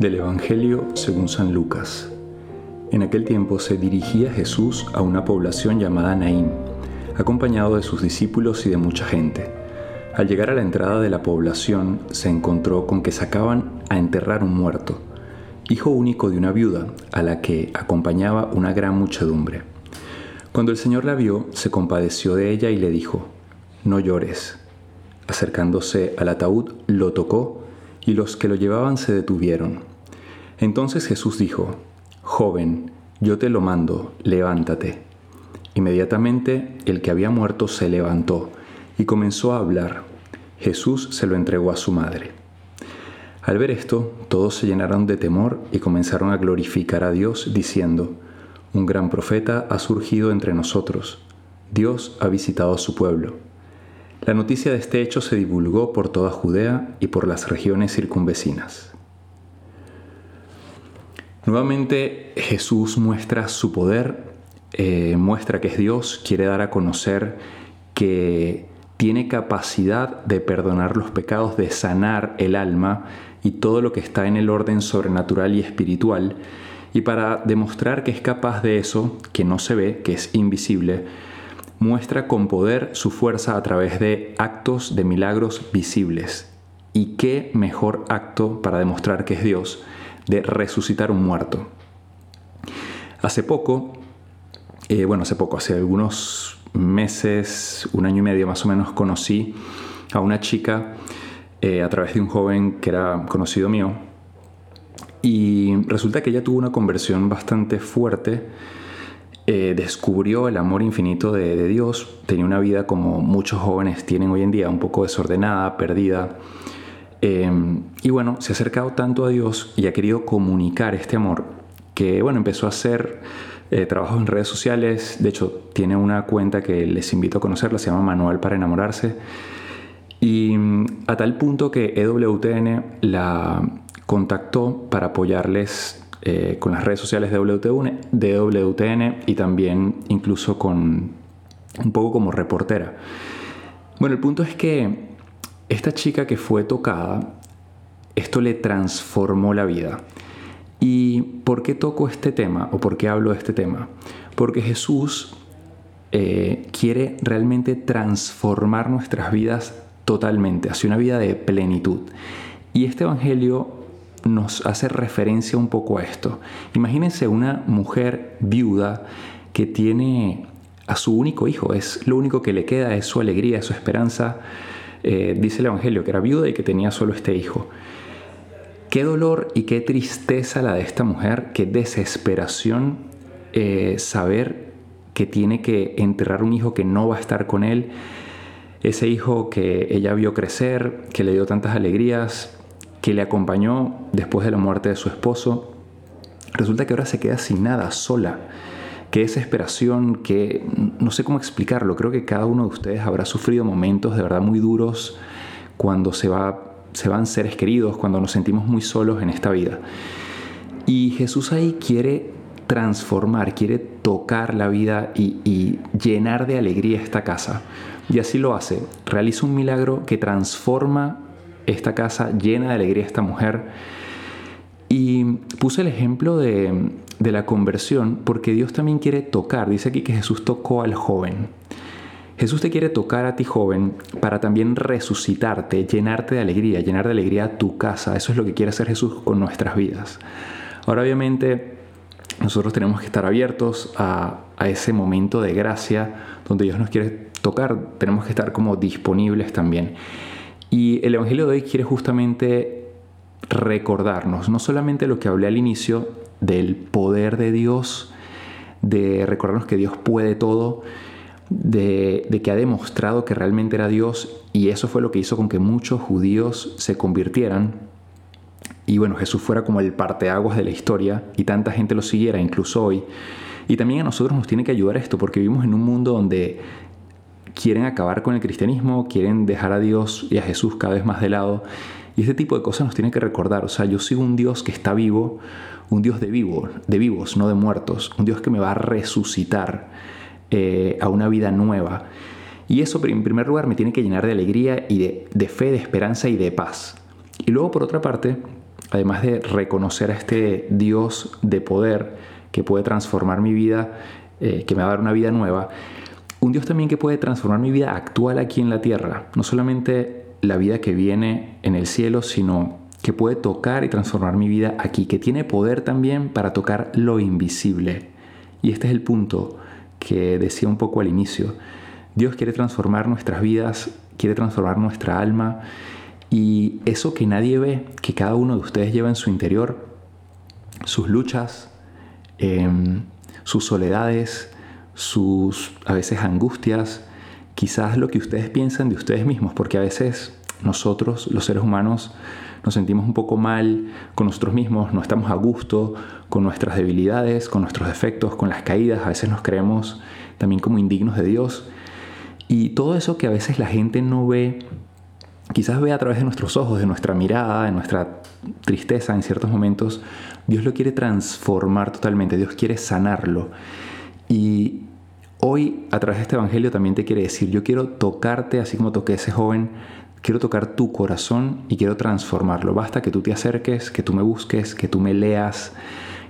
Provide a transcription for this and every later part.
Del Evangelio según San Lucas. En aquel tiempo se dirigía Jesús a una población llamada Naín, acompañado de sus discípulos y de mucha gente. Al llegar a la entrada de la población se encontró con que sacaban a enterrar un muerto, hijo único de una viuda, a la que acompañaba una gran muchedumbre. Cuando el Señor la vio, se compadeció de ella y le dijo, No llores. Acercándose al ataúd, lo tocó y los que lo llevaban se detuvieron. Entonces Jesús dijo, Joven, yo te lo mando, levántate. Inmediatamente el que había muerto se levantó y comenzó a hablar. Jesús se lo entregó a su madre. Al ver esto, todos se llenaron de temor y comenzaron a glorificar a Dios, diciendo, Un gran profeta ha surgido entre nosotros. Dios ha visitado a su pueblo. La noticia de este hecho se divulgó por toda Judea y por las regiones circunvecinas. Nuevamente Jesús muestra su poder, eh, muestra que es Dios, quiere dar a conocer que tiene capacidad de perdonar los pecados, de sanar el alma y todo lo que está en el orden sobrenatural y espiritual. Y para demostrar que es capaz de eso, que no se ve, que es invisible, muestra con poder su fuerza a través de actos de milagros visibles. ¿Y qué mejor acto para demostrar que es Dios de resucitar un muerto? Hace poco, eh, bueno, hace poco, hace algunos meses, un año y medio más o menos, conocí a una chica eh, a través de un joven que era conocido mío. Y resulta que ella tuvo una conversión bastante fuerte eh, descubrió el amor infinito de, Dios, tenía una vida como muchos jóvenes tienen hoy en día, un poco desordenada, perdida. Em, y bueno, se ha acercado tanto a Dios y ha querido comunicar este amor que bueno, empezó a hacer eh, trabajos en redes sociales. De hecho, tiene una cuenta que les invito a conocerla, se llama Manual para enamorarse. Y mm, a tal punto que EWTN la contactó para apoyarles eh, con las redes sociales de WTN, de WTN y también incluso con un poco como reportera. Bueno, el punto es que esta chica que fue tocada, esto le transformó la vida. ¿Y por qué toco este tema o por qué hablo de este tema? Porque Jesús eh, quiere realmente transformar nuestras vidas totalmente, hacia una vida de plenitud. Y este Evangelio nos hace referencia un poco a esto. Imagínense una mujer viuda que tiene a su único hijo, es lo único que le queda, es su alegría, es su esperanza. Eh, dice el Evangelio que era viuda y que tenía solo este hijo. Qué dolor y qué tristeza la de esta mujer, qué desesperación eh, saber que tiene que enterrar un hijo que no va a estar con él, ese hijo que ella vio crecer, que le dio tantas alegrías, que le acompañó después de la muerte de su esposo, resulta que ahora se queda sin nada, sola. Qué desesperación, que no sé cómo explicarlo. Creo que cada uno de ustedes habrá sufrido momentos de verdad muy duros cuando se, va, se van seres queridos, cuando nos sentimos muy solos en esta vida. Y Jesús ahí quiere transformar, quiere tocar la vida y, llenar de alegría esta casa. Y así lo hace. Realiza un milagro que transforma esta casa llena de alegría esta mujer. Y puse el ejemplo de, la conversión porque Dios también quiere tocar. Dice aquí que Jesús tocó al joven. Jesús te quiere tocar a ti joven para también resucitarte, llenarte de alegría, llenar de alegría tu casa. Eso es lo que quiere hacer Jesús con nuestras vidas. Ahora obviamente nosotros tenemos que estar abiertos a, a ese momento de gracia donde Dios nos quiere tocar. Tenemos que estar como disponibles también. Y el Evangelio de hoy quiere justamente recordarnos, no solamente lo que hablé al inicio del poder de Dios, de recordarnos que Dios puede todo, de, que ha demostrado que realmente era Dios y eso fue lo que hizo con que muchos judíos se convirtieran y bueno, Jesús fuera como el parteaguas de la historia y tanta gente lo siguiera, incluso hoy. Y también a nosotros nos tiene que ayudar esto porque vivimos en un mundo donde quieren acabar con el cristianismo, quieren dejar a Dios y a Jesús cada vez más de lado. Y este tipo de cosas nos tiene que recordar. O sea, yo sigo un Dios que está vivo, un Dios de, vivo, de vivos, no de muertos. Un Dios que me va a resucitar eh, a una vida nueva. Y eso, en primer lugar, me tiene que llenar de alegría y de, de fe, de esperanza y de paz. Y luego, por otra parte, además de reconocer a este Dios de poder que puede transformar mi vida, eh, que me va a dar una vida nueva, un Dios también que puede transformar mi vida actual aquí en la tierra, no solamente la vida que viene en el cielo, sino que puede tocar y transformar mi vida aquí, que tiene poder también para tocar lo invisible. Y este es el punto que decía un poco al inicio. Dios quiere transformar nuestras vidas, quiere transformar nuestra alma y eso que nadie ve, que cada uno de ustedes lleva en su interior, sus luchas, em, sus soledades, sus a veces angustias, quizás lo que ustedes piensan de ustedes mismos, porque a veces nosotros, los seres humanos, nos sentimos un poco mal con nosotros mismos, no estamos a gusto con nuestras debilidades, con nuestros defectos, con las caídas, a veces nos creemos también como indignos de Dios. Y todo eso que a veces la gente no ve, quizás ve a través de nuestros ojos, de nuestra mirada, de nuestra tristeza en ciertos momentos, Dios lo quiere transformar totalmente, Dios quiere sanarlo. Y hoy a través de este Evangelio también te quiere decir, yo quiero tocarte así como toqué a ese joven, quiero tocar tu corazón y quiero transformarlo. Basta que tú te acerques, que tú me busques, que tú me leas,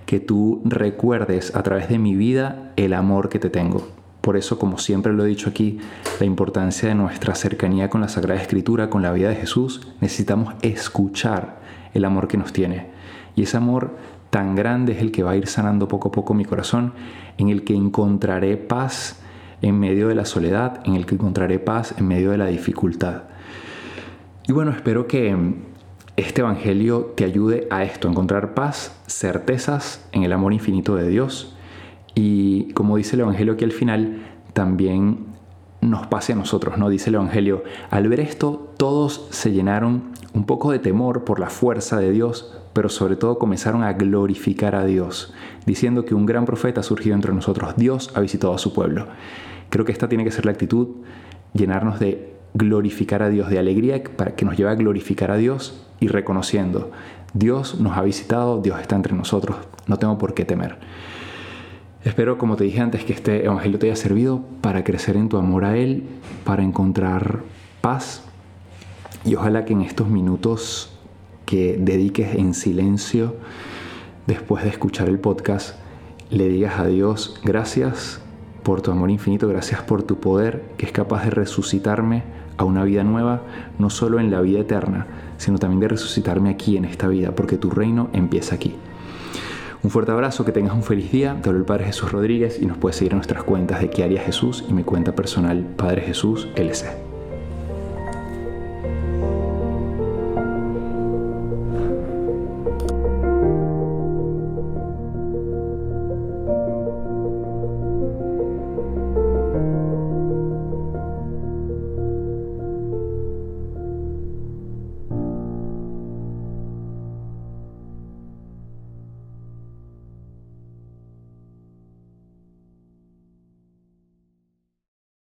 que tú recuerdes a través de mi vida el amor que te tengo. Por eso, como siempre lo he dicho aquí, la importancia de nuestra cercanía con la Sagrada Escritura, con la vida de Jesús, necesitamos escuchar el amor que nos tiene. Y ese amor tan grande es el que va a ir sanando poco a poco mi corazón, en el que encontraré paz en medio de la soledad, en el que encontraré paz en medio de la dificultad. Y bueno, espero que este Evangelio te ayude a esto, encontrar paz, certezas en el amor infinito de Dios. Y como dice el Evangelio aquí al final, también nos pase a nosotros, ¿no? Dice el Evangelio, al ver esto todos se llenaron un poco de temor por la fuerza de Dios, pero sobre todo comenzaron a glorificar a Dios, diciendo que un gran profeta ha surgido entre nosotros, Dios ha visitado a su pueblo. Creo que esta tiene que ser la actitud, llenarnos de glorificar a Dios, de alegría para que nos lleve a glorificar a Dios y reconociendo, Dios nos ha visitado, Dios está entre nosotros, no tengo por qué temer. Espero, como te dije antes, que este Evangelio te haya servido para crecer en tu amor a Él, para encontrar paz y ojalá que en estos minutos que dediques en silencio después de escuchar el podcast, le digas a Dios gracias por tu amor infinito, gracias por tu poder que es capaz de resucitarme a una vida nueva, no solo en la vida eterna, sino también de resucitarme aquí en esta vida, porque tu reino empieza aquí. Un fuerte abrazo, que tengas un feliz día. Te hablo el Padre Jesús Rodríguez y nos puedes seguir en nuestras cuentas de haría Jesús y mi cuenta personal Padre Jesús LC.